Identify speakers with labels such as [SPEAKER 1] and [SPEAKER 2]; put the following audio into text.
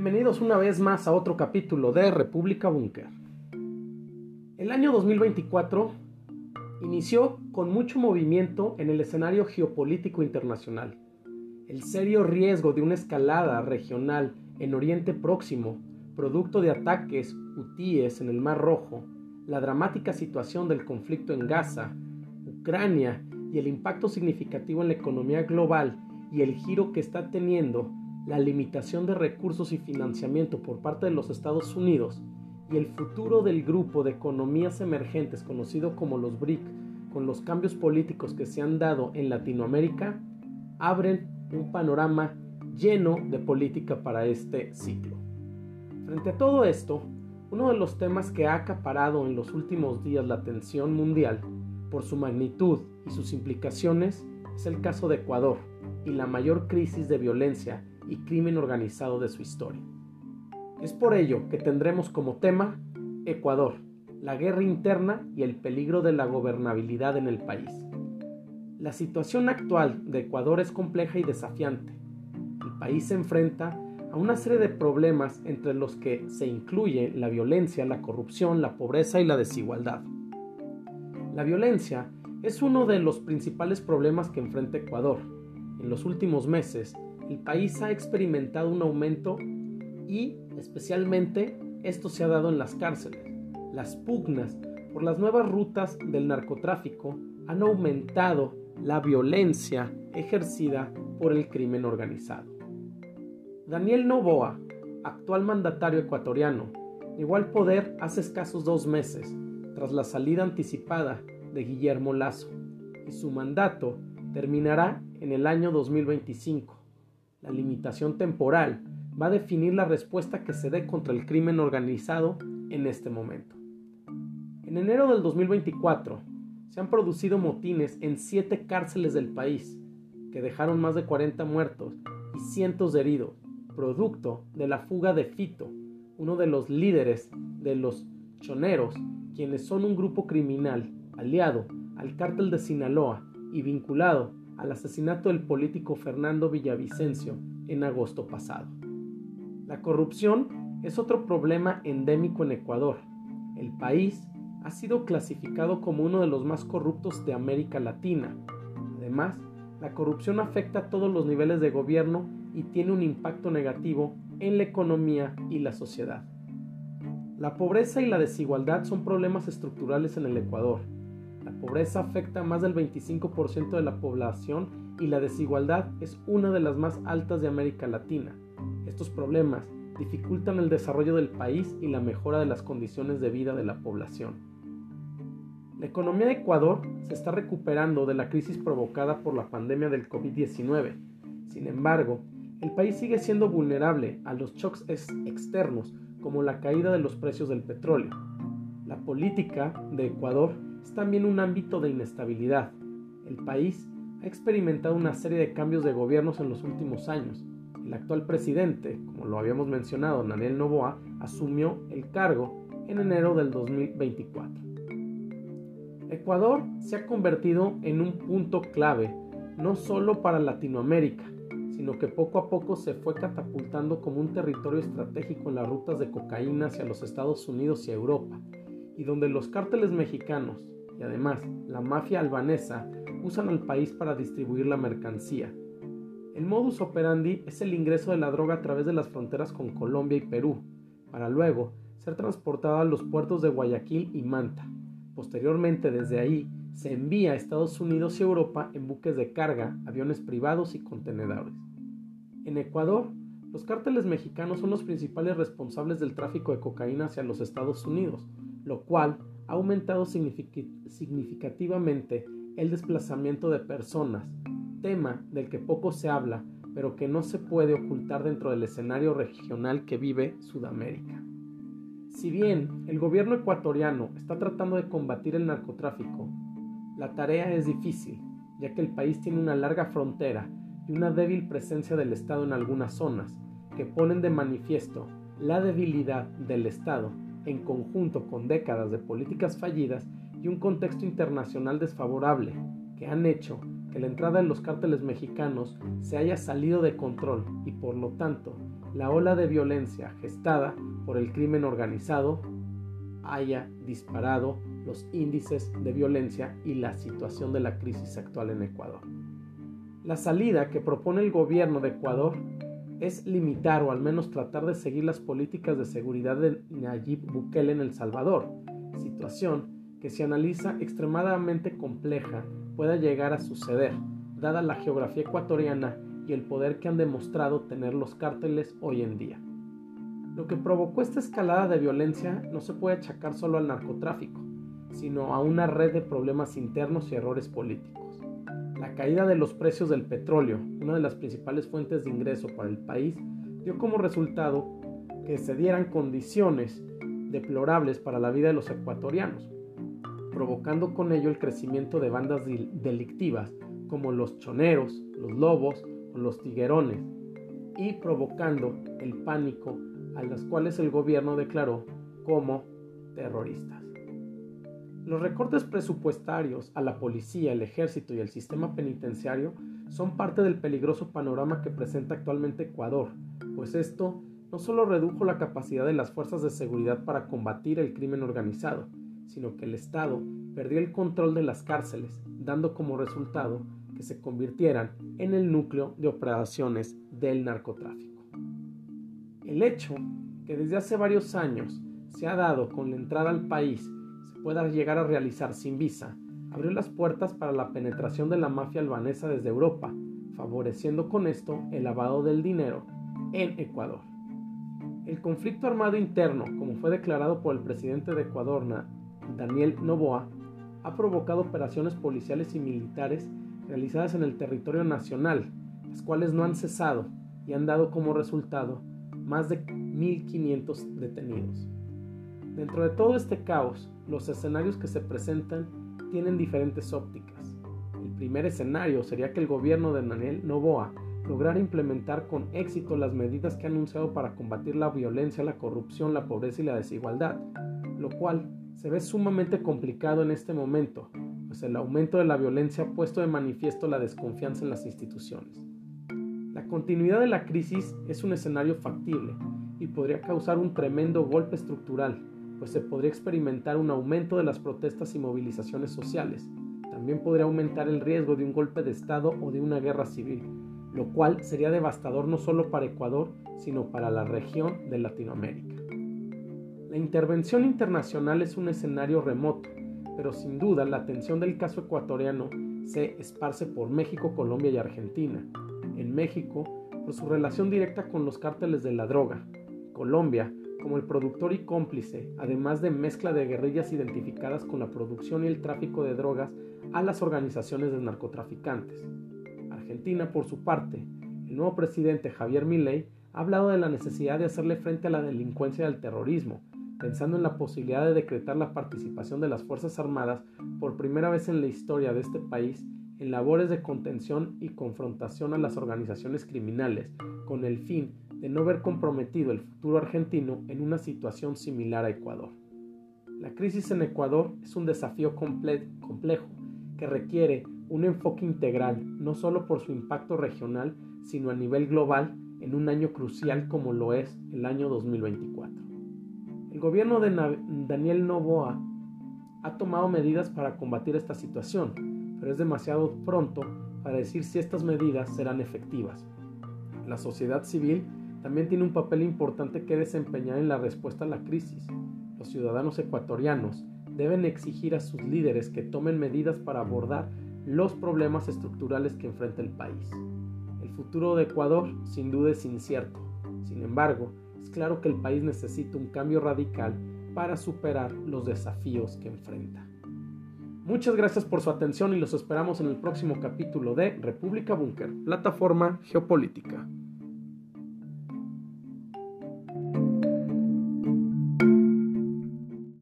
[SPEAKER 1] Bienvenidos una vez más a otro capítulo de República Búnker. El año 2024 inició con mucho movimiento en el escenario geopolítico internacional. El serio riesgo de una escalada regional en Oriente Próximo, producto de ataques hutíes en el Mar Rojo, la dramática situación del conflicto en Gaza, Ucrania y el impacto significativo en la economía global y el giro que está teniendo la limitación de recursos y financiamiento por parte de los Estados Unidos y el futuro del grupo de economías emergentes conocido como los BRIC con los cambios políticos que se han dado en Latinoamérica abren un panorama lleno de política para este ciclo. Frente a todo esto, uno de los temas que ha acaparado en los últimos días la atención mundial por su magnitud y sus implicaciones es el caso de Ecuador y la mayor crisis de violencia y crimen organizado de su historia. Es por ello que tendremos como tema Ecuador, la guerra interna y el peligro de la gobernabilidad en el país. La situación actual de Ecuador es compleja y desafiante. El país se enfrenta a una serie de problemas entre los que se incluye la violencia, la corrupción, la pobreza y la desigualdad. La violencia es uno de los principales problemas que enfrenta Ecuador. En los últimos meses, el país ha experimentado un aumento y especialmente esto se ha dado en las cárceles. Las pugnas por las nuevas rutas del narcotráfico han aumentado la violencia ejercida por el crimen organizado. Daniel Novoa, actual mandatario ecuatoriano, llegó al poder hace escasos dos meses, tras la salida anticipada de Guillermo Lazo, y su mandato terminará en el año 2025 la limitación temporal va a definir la respuesta que se dé contra el crimen organizado en este momento. En enero del 2024 se han producido motines en siete cárceles del país, que dejaron más de 40 muertos y cientos de heridos, producto de la fuga de Fito, uno de los líderes de los choneros, quienes son un grupo criminal aliado al cártel de Sinaloa y vinculado al asesinato del político Fernando Villavicencio en agosto pasado. La corrupción es otro problema endémico en Ecuador. El país ha sido clasificado como uno de los más corruptos de América Latina. Además, la corrupción afecta a todos los niveles de gobierno y tiene un impacto negativo en la economía y la sociedad. La pobreza y la desigualdad son problemas estructurales en el Ecuador pobreza afecta a más del 25% de la población y la desigualdad es una de las más altas de América Latina. Estos problemas dificultan el desarrollo del país y la mejora de las condiciones de vida de la población. La economía de Ecuador se está recuperando de la crisis provocada por la pandemia del COVID-19. Sin embargo, el país sigue siendo vulnerable a los shocks externos como la caída de los precios del petróleo. La política de Ecuador es también un ámbito de inestabilidad. El país ha experimentado una serie de cambios de gobiernos en los últimos años. El actual presidente, como lo habíamos mencionado, Daniel Novoa, asumió el cargo en enero del 2024. Ecuador se ha convertido en un punto clave, no solo para Latinoamérica, sino que poco a poco se fue catapultando como un territorio estratégico en las rutas de cocaína hacia los Estados Unidos y Europa, y donde los cárteles mexicanos y además la mafia albanesa usan al país para distribuir la mercancía. El modus operandi es el ingreso de la droga a través de las fronteras con Colombia y Perú, para luego ser transportada a los puertos de Guayaquil y Manta. Posteriormente desde ahí se envía a Estados Unidos y Europa en buques de carga, aviones privados y contenedores. En Ecuador, los cárteles mexicanos son los principales responsables del tráfico de cocaína hacia los Estados Unidos, lo cual ha aumentado significativamente el desplazamiento de personas, tema del que poco se habla, pero que no se puede ocultar dentro del escenario regional que vive Sudamérica. Si bien el gobierno ecuatoriano está tratando de combatir el narcotráfico, la tarea es difícil, ya que el país tiene una larga frontera y una débil presencia del Estado en algunas zonas, que ponen de manifiesto la debilidad del Estado en conjunto con décadas de políticas fallidas y un contexto internacional desfavorable, que han hecho que la entrada de los cárteles mexicanos se haya salido de control y por lo tanto la ola de violencia gestada por el crimen organizado haya disparado los índices de violencia y la situación de la crisis actual en Ecuador. La salida que propone el gobierno de Ecuador es limitar o al menos tratar de seguir las políticas de seguridad de Nayib Bukele en El Salvador, situación que si analiza extremadamente compleja pueda llegar a suceder, dada la geografía ecuatoriana y el poder que han demostrado tener los cárteles hoy en día. Lo que provocó esta escalada de violencia no se puede achacar solo al narcotráfico, sino a una red de problemas internos y errores políticos. La caída de los precios del petróleo, una de las principales fuentes de ingreso para el país, dio como resultado que se dieran condiciones deplorables para la vida de los ecuatorianos, provocando con ello el crecimiento de bandas delictivas como los choneros, los lobos o los tiguerones, y provocando el pánico a las cuales el gobierno declaró como terroristas. Los recortes presupuestarios a la policía, el ejército y el sistema penitenciario son parte del peligroso panorama que presenta actualmente Ecuador, pues esto no solo redujo la capacidad de las fuerzas de seguridad para combatir el crimen organizado, sino que el Estado perdió el control de las cárceles, dando como resultado que se convirtieran en el núcleo de operaciones del narcotráfico. El hecho que desde hace varios años se ha dado con la entrada al país pueda llegar a realizar sin visa, abrió las puertas para la penetración de la mafia albanesa desde Europa, favoreciendo con esto el lavado del dinero en Ecuador. El conflicto armado interno, como fue declarado por el presidente de Ecuador, Daniel Noboa, ha provocado operaciones policiales y militares realizadas en el territorio nacional, las cuales no han cesado y han dado como resultado más de 1.500 detenidos. Dentro de todo este caos, los escenarios que se presentan tienen diferentes ópticas. El primer escenario sería que el gobierno de Daniel Noboa lograra implementar con éxito las medidas que ha anunciado para combatir la violencia, la corrupción, la pobreza y la desigualdad, lo cual se ve sumamente complicado en este momento, pues el aumento de la violencia ha puesto de manifiesto la desconfianza en las instituciones. La continuidad de la crisis es un escenario factible y podría causar un tremendo golpe estructural, pues se podría experimentar un aumento de las protestas y movilizaciones sociales. También podría aumentar el riesgo de un golpe de Estado o de una guerra civil, lo cual sería devastador no solo para Ecuador, sino para la región de Latinoamérica. La intervención internacional es un escenario remoto, pero sin duda la atención del caso ecuatoriano se esparce por México, Colombia y Argentina. En México, por su relación directa con los cárteles de la droga. Colombia, como el productor y cómplice, además de mezcla de guerrillas identificadas con la producción y el tráfico de drogas a las organizaciones de narcotraficantes. Argentina, por su parte, el nuevo presidente Javier Milei ha hablado de la necesidad de hacerle frente a la delincuencia y al terrorismo, pensando en la posibilidad de decretar la participación de las Fuerzas Armadas por primera vez en la historia de este país en labores de contención y confrontación a las organizaciones criminales, con el fin de no ver comprometido el futuro argentino en una situación similar a Ecuador. La crisis en Ecuador es un desafío complejo que requiere un enfoque integral, no solo por su impacto regional, sino a nivel global en un año crucial como lo es el año 2024. El gobierno de Daniel Novoa ha tomado medidas para combatir esta situación, pero es demasiado pronto para decir si estas medidas serán efectivas. La sociedad civil también tiene un papel importante que desempeñar en la respuesta a la crisis. Los ciudadanos ecuatorianos deben exigir a sus líderes que tomen medidas para abordar los problemas estructurales que enfrenta el país. El futuro de Ecuador sin duda es incierto. Sin embargo, claro que el país necesita un cambio radical para superar los desafíos que enfrenta. Muchas gracias por su atención y los esperamos en el próximo capítulo de República Búnker, plataforma geopolítica.